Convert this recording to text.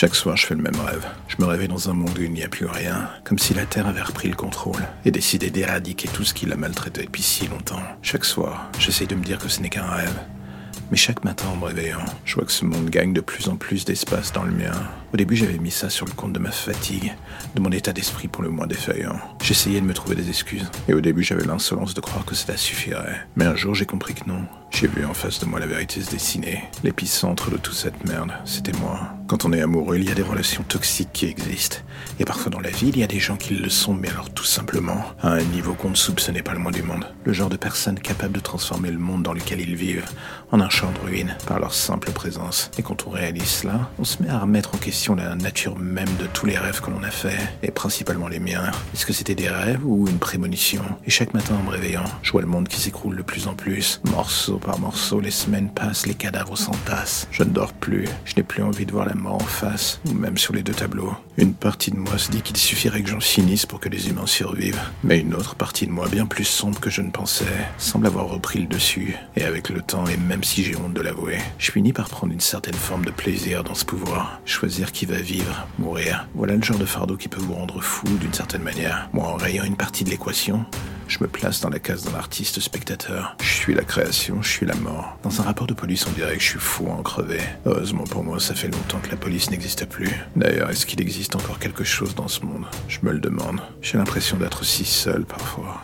Chaque soir, je fais le même rêve. Je me réveille dans un monde où il n'y a plus rien, comme si la Terre avait repris le contrôle et décidé d'éradiquer tout ce qui l'a maltraité depuis si longtemps. Chaque soir, j'essaye de me dire que ce n'est qu'un rêve. Mais chaque matin en me réveillant, je vois que ce monde gagne de plus en plus d'espace dans le mien. Au début, j'avais mis ça sur le compte de ma fatigue, de mon état d'esprit pour le moins défaillant. J'essayais de me trouver des excuses. Et au début, j'avais l'insolence de croire que cela suffirait. Mais un jour, j'ai compris que non. J'ai vu en face de moi la vérité se dessiner. L'épicentre de toute cette merde, c'était moi. Quand on est amoureux, il y a des relations toxiques qui existent. Et parfois dans la vie, il y a des gens qui le sont, mais alors tout simplement, à un niveau qu'on ne soupçonnait pas le moins du monde. Le genre de personnes capables de transformer le monde dans lequel ils vivent en un champ de ruines par leur simple présence. Et quand on réalise cela, on se met à remettre en question la nature même de tous les rêves que l'on a faits, et principalement les miens. Est-ce que c'était des rêves ou une prémonition? Et chaque matin en me réveillant, je vois le monde qui s'écroule de plus en plus, morceau par morceau, les semaines passent, les cadavres s'entassent. Je ne dors plus, je n'ai plus envie de voir la en face, ou même sur les deux tableaux. Une partie de moi se dit qu'il suffirait que j'en finisse pour que les humains survivent, mais une autre partie de moi, bien plus sombre que je ne pensais, semble avoir repris le dessus, et avec le temps, et même si j'ai honte de l'avouer, je finis par prendre une certaine forme de plaisir dans ce pouvoir. Choisir qui va vivre, mourir. Voilà le genre de fardeau qui peut vous rendre fou d'une certaine manière. Moi, en rayant une partie de l'équation, je me place dans la case d'un artiste spectateur. Je suis la création, je suis la mort. Dans un rapport de police, on dirait que je suis fou en crevé. Heureusement pour moi, ça fait longtemps que la police n'existe plus. D'ailleurs, est-ce qu'il existe encore quelque chose dans ce monde? Je me le demande. J'ai l'impression d'être si seul parfois.